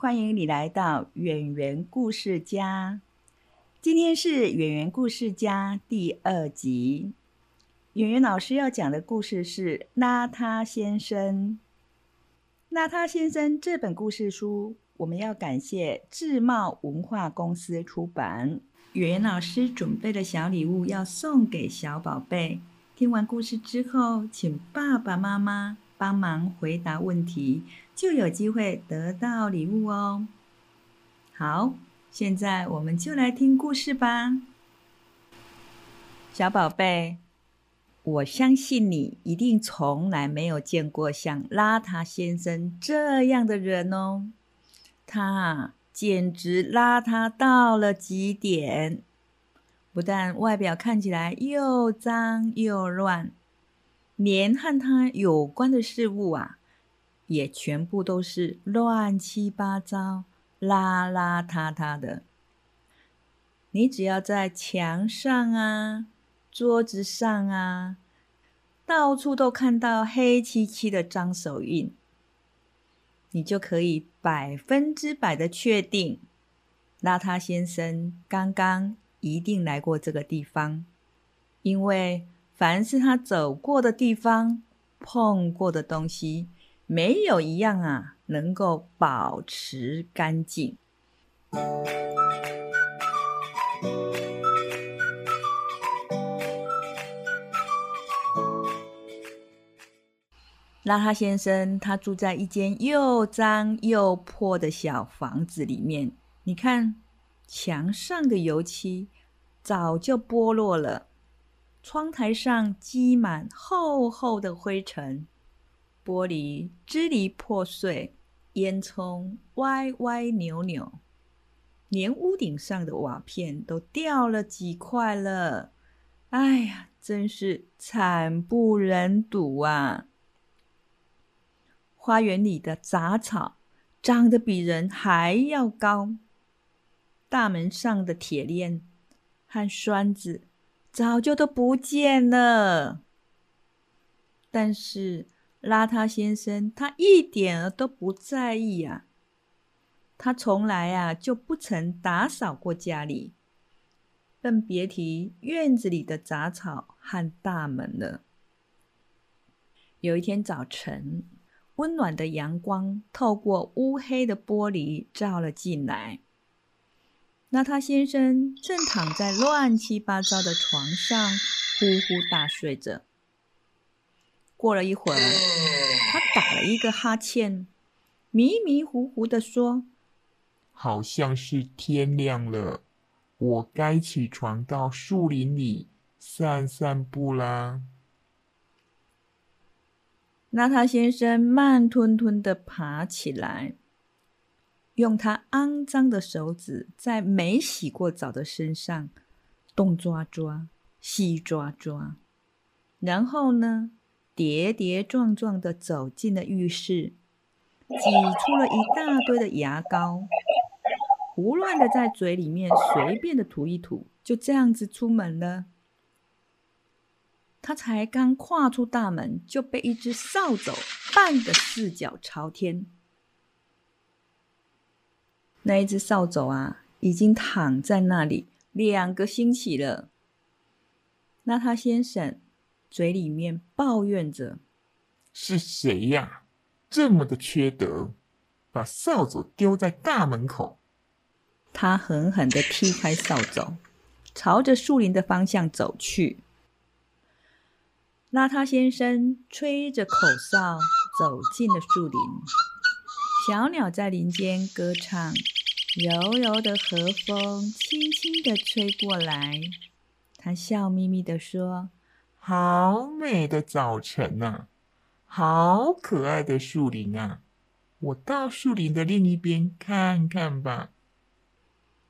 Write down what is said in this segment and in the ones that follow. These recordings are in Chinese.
欢迎你来到演员故事家。今天是演员故事家第二集。演员老师要讲的故事是《邋遢先生》。《邋遢先生》这本故事书，我们要感谢智茂文化公司出版。圆圆老师准备了小礼物要送给小宝贝。听完故事之后，请爸爸妈妈帮忙回答问题。就有机会得到礼物哦。好，现在我们就来听故事吧。小宝贝，我相信你一定从来没有见过像邋遢先生这样的人哦。他简直邋遢到了极点，不但外表看起来又脏又乱，连和他有关的事物啊。也全部都是乱七八糟、邋邋遢遢的。你只要在墙上啊、桌子上啊，到处都看到黑漆漆的脏手印，你就可以百分之百的确定，邋遢先生刚刚一定来过这个地方，因为凡是他走过的地方、碰过的东西。没有一样啊，能够保持干净。邋遢先生他住在一间又脏又破的小房子里面。你看，墙上的油漆早就剥落了，窗台上积满厚厚的灰尘。玻璃支离破碎，烟囱歪歪扭扭，连屋顶上的瓦片都掉了几块了。哎呀，真是惨不忍睹啊！花园里的杂草长得比人还要高，大门上的铁链和栓子早就都不见了，但是。邋遢先生，他一点儿都不在意呀。他从来啊就不曾打扫过家里，更别提院子里的杂草和大门了。有一天早晨，温暖的阳光透过乌黑的玻璃照了进来。邋遢先生正躺在乱七八糟的床上，呼呼大睡着。过了一会儿，他打了一个哈欠，迷迷糊糊的说：“好像是天亮了，我该起床到树林里散散步啦。”邋遢先生慢吞吞的爬起来，用他肮脏的手指在没洗过澡的身上东抓抓、西抓抓，然后呢？跌跌撞撞的走进了浴室，挤出了一大堆的牙膏，胡乱的在嘴里面随便的涂一涂，就这样子出门了。他才刚跨出大门，就被一只扫帚绊得四脚朝天。那一只扫帚啊，已经躺在那里两个星期了。那他先生。嘴里面抱怨着：“是谁呀？这么的缺德，把扫帚丢在大门口。”他狠狠的踢开扫帚，朝着树林的方向走去。邋遢先生吹着口哨走进了树林，小鸟在林间歌唱，柔柔的和风轻轻的吹过来。他笑眯眯的说。好美的早晨呐，好可爱的树林啊！我到树林的另一边看看吧。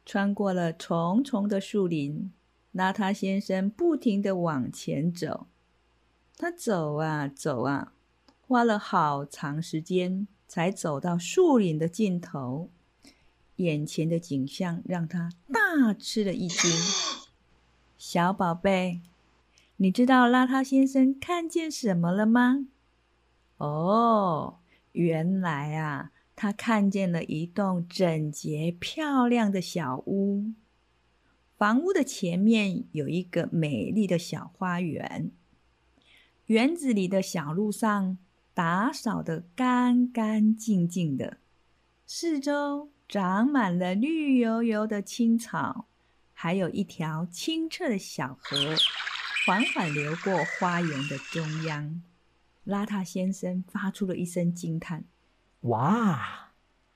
穿过了重重的树林，邋遢先生不停的往前走。他走啊走啊，花了好长时间才走到树林的尽头。眼前的景象让他大吃了一惊。小宝贝，你知道邋遢先生看见什么了吗？哦，原来啊，他看见了一栋整洁漂亮的小屋。房屋的前面有一个美丽的小花园。园子里的小路上打扫得干干净净的，四周长满了绿油油的青草，还有一条清澈的小河缓缓流过花园的中央。邋遢先生发出了一声惊叹：“哇，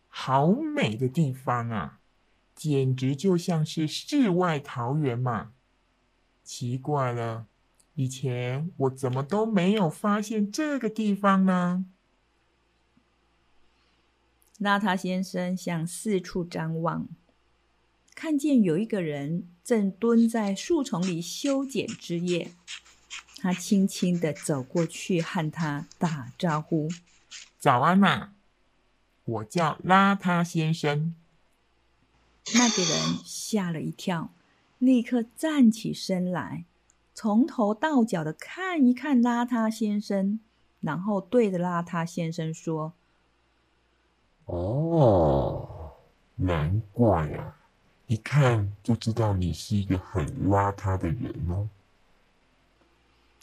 好美的地方啊！简直就像是世外桃源嘛！奇怪了。”以前我怎么都没有发现这个地方呢？邋遢先生向四处张望，看见有一个人正蹲在树丛里修剪枝叶。他轻轻地走过去，和他打招呼：“早安呐，我叫邋遢先生。”那个人吓了一跳，立刻站起身来。从头到脚的看一看邋遢先生，然后对着邋遢先生说：“哦，难怪啊，一看就知道你是一个很邋遢的人哦。”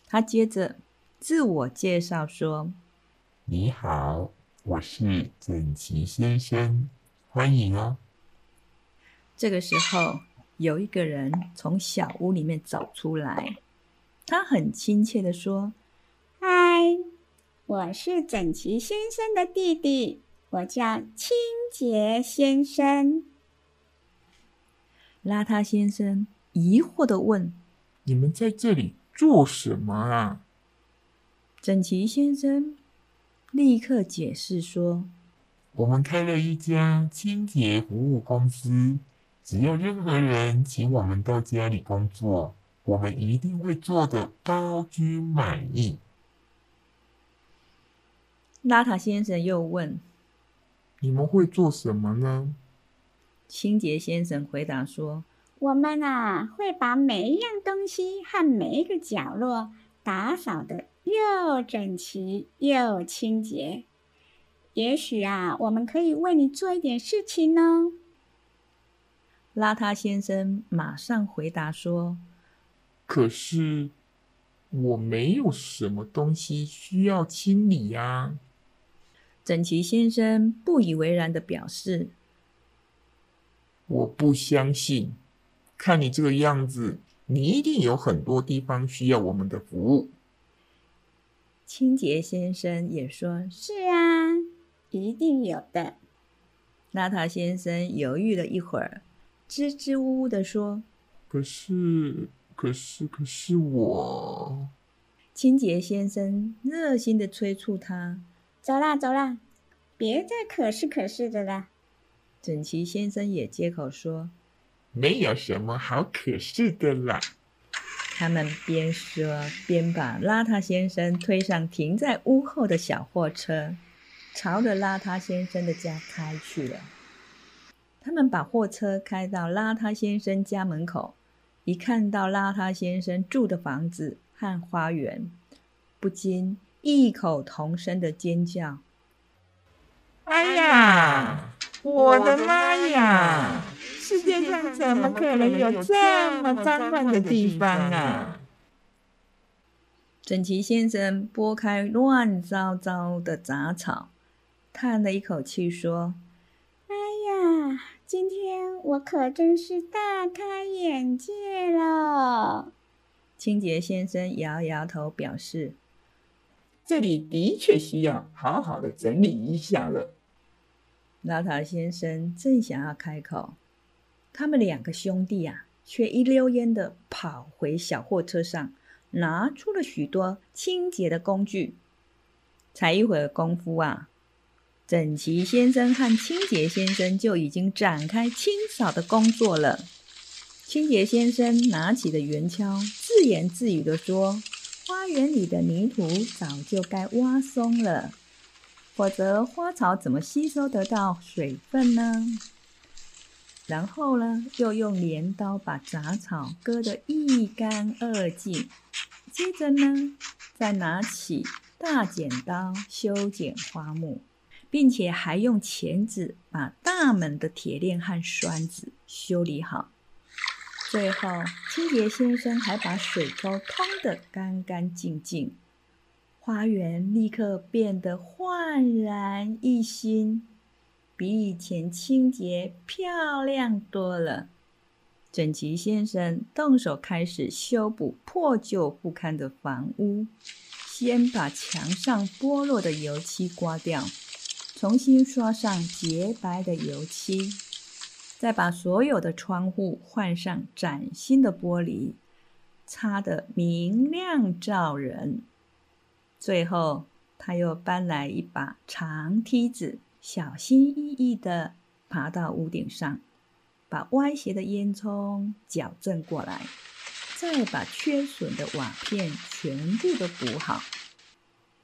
他接着自我介绍说：“你好，我是整齐先生，欢迎哦。”这个时候。有一个人从小屋里面走出来，他很亲切的说：“嗨，我是整齐先生的弟弟，我叫清洁先生。”邋遢先生疑惑的问：“你们在这里做什么啊？”整齐先生立刻解释说：“我们开了一家清洁服务公司。”只要任何人请我们到家里工作，我们一定会做的高居满意。邋遢先生又问：“你们会做什么呢？”清洁先生回答说：“我们啊，会把每一样东西和每一个角落打扫的又整齐又清洁。也许啊，我们可以为你做一点事情呢。”邋遢先生马上回答说：“可是我没有什么东西需要清理呀。”整齐先生不以为然的表示：“我不相信，看你这个样子，你一定有很多地方需要我们的服务。”清洁先生也说：“是啊，一定有的。”邋遢先生犹豫了一会儿。支支吾吾的说：“可是，可是，可是我……”清洁先生热心的催促他：“走啦，走啦，别再可是可是的了。”整齐先生也接口说：“没有什么好可是的啦。”他们边说边把邋遢先生推上停在屋后的小货车，朝着邋遢先生的家开去了。他们把货车开到邋遢先生家门口，一看到邋遢先生住的房子和花园，不禁异口同声的尖叫：“哎呀，我的妈呀！世界上怎么可能有这么脏乱的地方啊？”整齐先生拨开乱糟糟的杂草，叹了一口气说。哎呀今天我可真是大开眼界了。清洁先生摇摇头，表示：“这里的确需要好好的整理一下了。”邋遢先生正想要开口，他们两个兄弟啊，却一溜烟的跑回小货车上，拿出了许多清洁的工具。才一会儿功夫啊！整齐先生和清洁先生就已经展开清扫的工作了。清洁先生拿起了圆锹，自言自语地说：“花园里的泥土早就该挖松了，否则花草怎么吸收得到水分呢？”然后呢，又用镰刀把杂草割得一干二净。接着呢，再拿起大剪刀修剪花木。并且还用钳子把大门的铁链和栓子修理好。最后，清洁先生还把水沟通得干干净净，花园立刻变得焕然一新，比以前清洁漂亮多了。整齐先生动手开始修补破旧不堪的房屋，先把墙上剥落的油漆刮掉。重新刷上洁白的油漆，再把所有的窗户换上崭新的玻璃，擦得明亮照人。最后，他又搬来一把长梯子，小心翼翼地爬到屋顶上，把歪斜的烟囱矫正过来，再把缺损的瓦片全部都补好。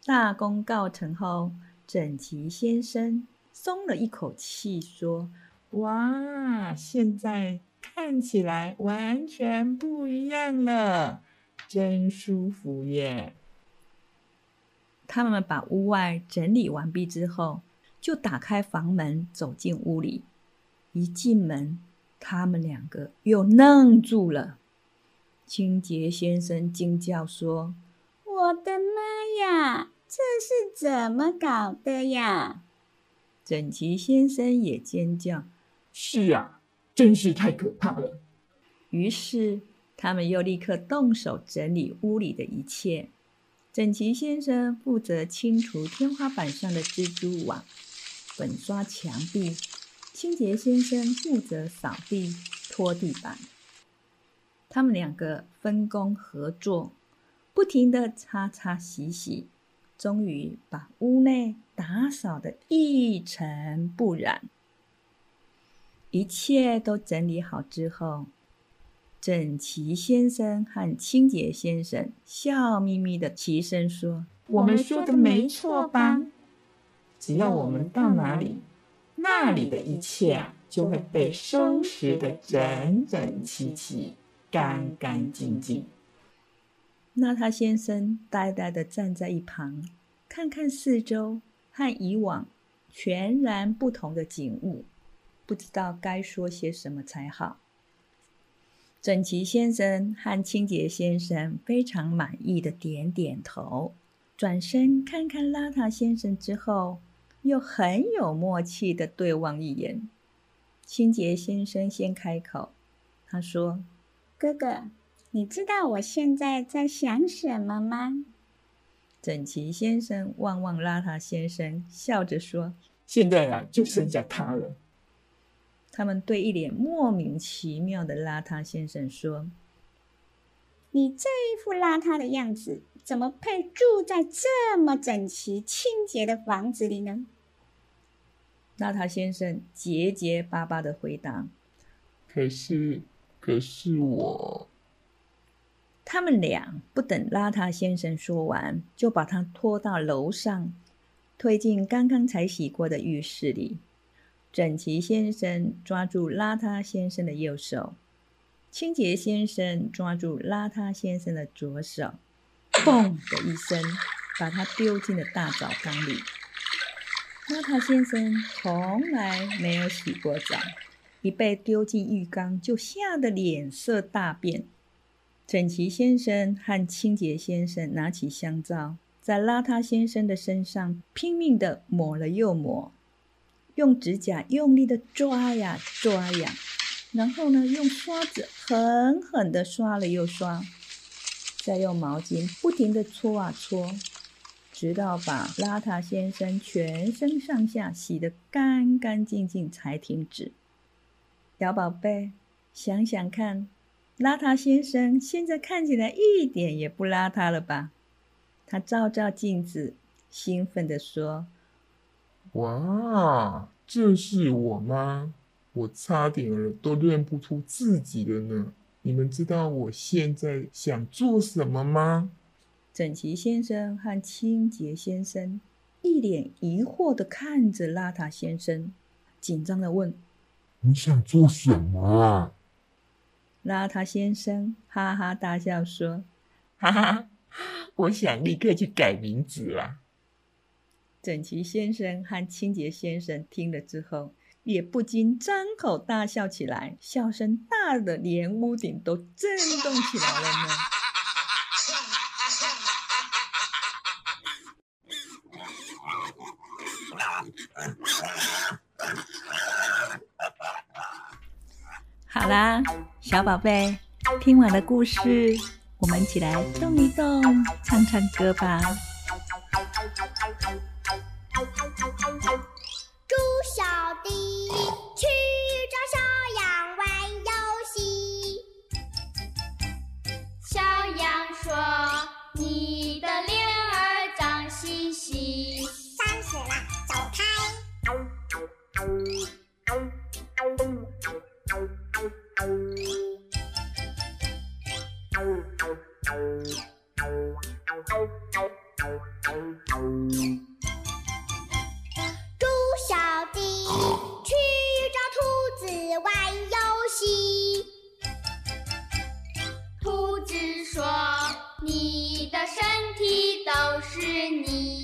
大功告成后。整齐先生松了一口气，说：“哇，现在看起来完全不一样了，真舒服耶！”他们把屋外整理完毕之后，就打开房门走进屋里。一进门，他们两个又愣住了。清洁先生惊叫说：“我的妈呀！”这是怎么搞的呀？整齐先生也尖叫：“是啊，真是太可怕了！”于是他们又立刻动手整理屋里的一切。整齐先生负责清除天花板上的蜘蛛网、粉刷墙壁；清洁先生负责扫地、拖地板。他们两个分工合作，不停的擦擦洗洗。终于把屋内打扫得一尘不染，一切都整理好之后，整齐先生和清洁先生笑眯眯的齐声说：“我们说的没错吧？只要我们到哪里，那里的一切啊就会被收拾的整整齐齐、干干净净。”那他先生呆呆的站在一旁，看看四周和以往全然不同的景物，不知道该说些什么才好。整齐先生和清洁先生非常满意的点点头，转身看看邋遢先生之后，又很有默契的对望一眼。清洁先生先开口，他说：“哥哥。”你知道我现在在想什么吗？整齐先生望望邋遢先生，笑着说：“现在啊，就剩下他了。”他们对一脸莫名其妙的邋遢先生说：“你这一副邋遢的样子，怎么配住在这么整齐清洁的房子里呢？”邋遢先生结结巴巴的回答：“可是，可是我……”他们俩不等邋遢先生说完，就把他拖到楼上，推进刚刚才洗过的浴室里。整齐先生抓住邋遢先生的右手，清洁先生抓住邋遢先生的左手，嘣的一声，把他丢进了大澡缸里。邋遢先生从来没有洗过澡，一被丢进浴缸就吓得脸色大变。整齐先生和清洁先生拿起香皂，在邋遢先生的身上拼命地抹了又抹，用指甲用力的抓呀抓呀，然后呢，用刷子狠狠的刷了又刷，再用毛巾不停的搓啊搓，直到把邋遢先生全身上下洗得干干净净才停止。小宝贝，想想看。邋遢先生现在看起来一点也不邋遢了吧？他照照镜子，兴奋地说：“哇，这是我吗？我差点儿都认不出自己了呢。你们知道我现在想做什么吗？整齐先生和清洁先生一脸疑惑的看着邋遢先生，紧张的问你想做什么啊？邋遢先生哈哈大笑说哈哈，我想立刻去改名字啦。：“整齐先生和清洁先生听了之后，也不禁张口大笑起来，笑声大的连屋顶都震动起来了呢。”好啦，小宝贝，听完了故事，我们一起来动一动，唱唱歌吧。滴都是你。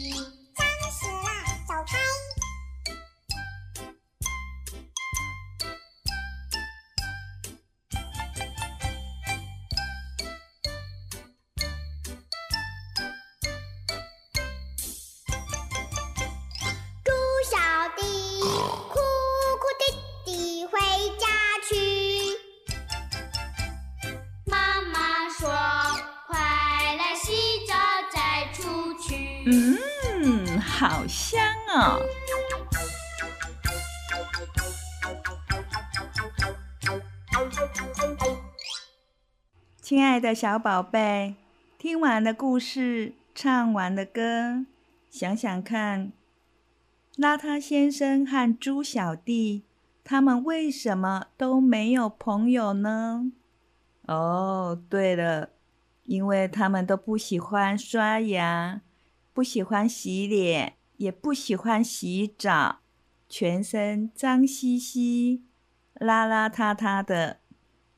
亲爱的小宝贝，听完了故事，唱完了歌，想想看，邋遢先生和猪小弟，他们为什么都没有朋友呢？哦，对了，因为他们都不喜欢刷牙，不喜欢洗脸，也不喜欢洗澡，全身脏兮兮、邋邋遢遢的，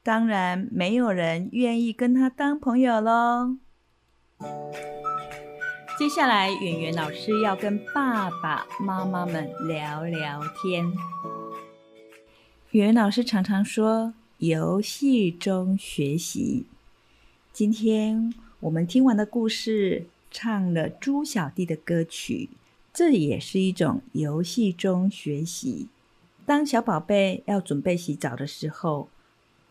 当然没有人愿意跟他当朋友喽。接下来，圆圆老师要跟爸爸妈妈们聊聊天。圆圆老师常常说，游戏中学习。今天我们听完的故事，唱了猪小弟的歌曲，这也是一种游戏中学习。当小宝贝要准备洗澡的时候，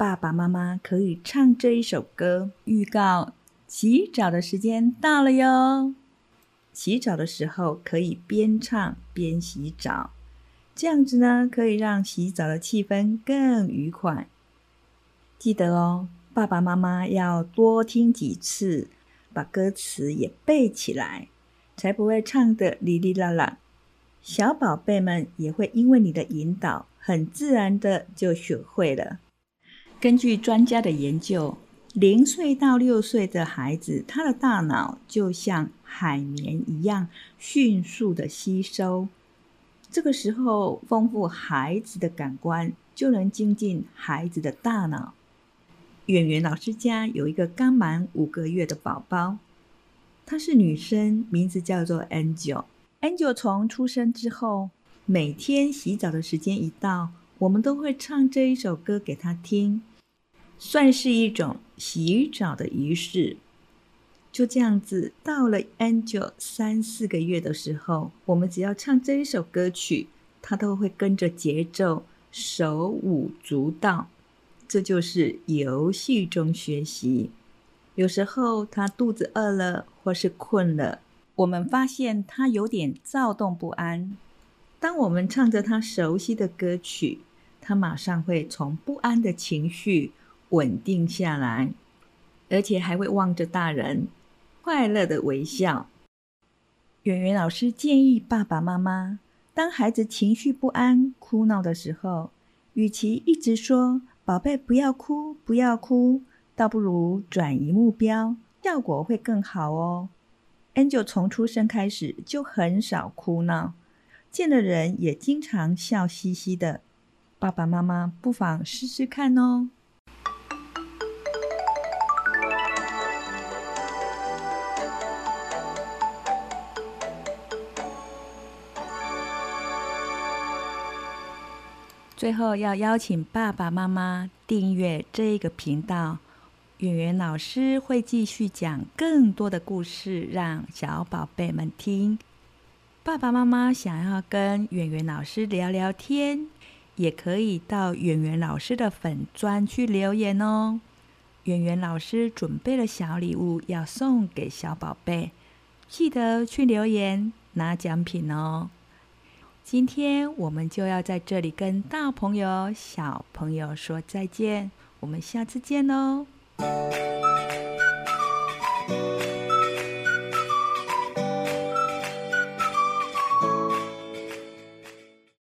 爸爸妈妈可以唱这一首歌，预告洗澡的时间到了哟。洗澡的时候可以边唱边洗澡，这样子呢，可以让洗澡的气氛更愉快。记得哦，爸爸妈妈要多听几次，把歌词也背起来，才不会唱的哩哩啦啦。小宝贝们也会因为你的引导，很自然的就学会了。根据专家的研究，零岁到六岁的孩子，他的大脑就像海绵一样迅速的吸收。这个时候，丰富孩子的感官，就能精进孩子的大脑。圆圆老师家有一个刚满五个月的宝宝，她是女生，名字叫做 Angel。Angel 从出生之后，每天洗澡的时间一到，我们都会唱这一首歌给她听，算是一种洗澡的仪式。就这样子，到了 Angel 三四个月的时候，我们只要唱这一首歌曲，他都会跟着节奏手舞足蹈。这就是游戏中学习。有时候他肚子饿了，或是困了，我们发现他有点躁动不安。当我们唱着他熟悉的歌曲，他马上会从不安的情绪稳定下来，而且还会望着大人，快乐的微笑。圆圆老师建议爸爸妈妈当孩子情绪不安、哭闹的时候，与其一直说“宝贝不要哭，不要哭”，倒不如转移目标，效果会更好哦。Angel 从出生开始就很少哭闹，见了人也经常笑嘻嘻的。爸爸妈妈不妨试试看哦。最后要邀请爸爸妈妈订阅这个频道，圆圆老师会继续讲更多的故事，让小宝贝们听。爸爸妈妈想要跟圆圆老师聊聊天，也可以到圆圆老师的粉砖去留言哦。圆圆老师准备了小礼物要送给小宝贝，记得去留言拿奖品哦。今天我们就要在这里跟大朋友、小朋友说再见，我们下次见喽。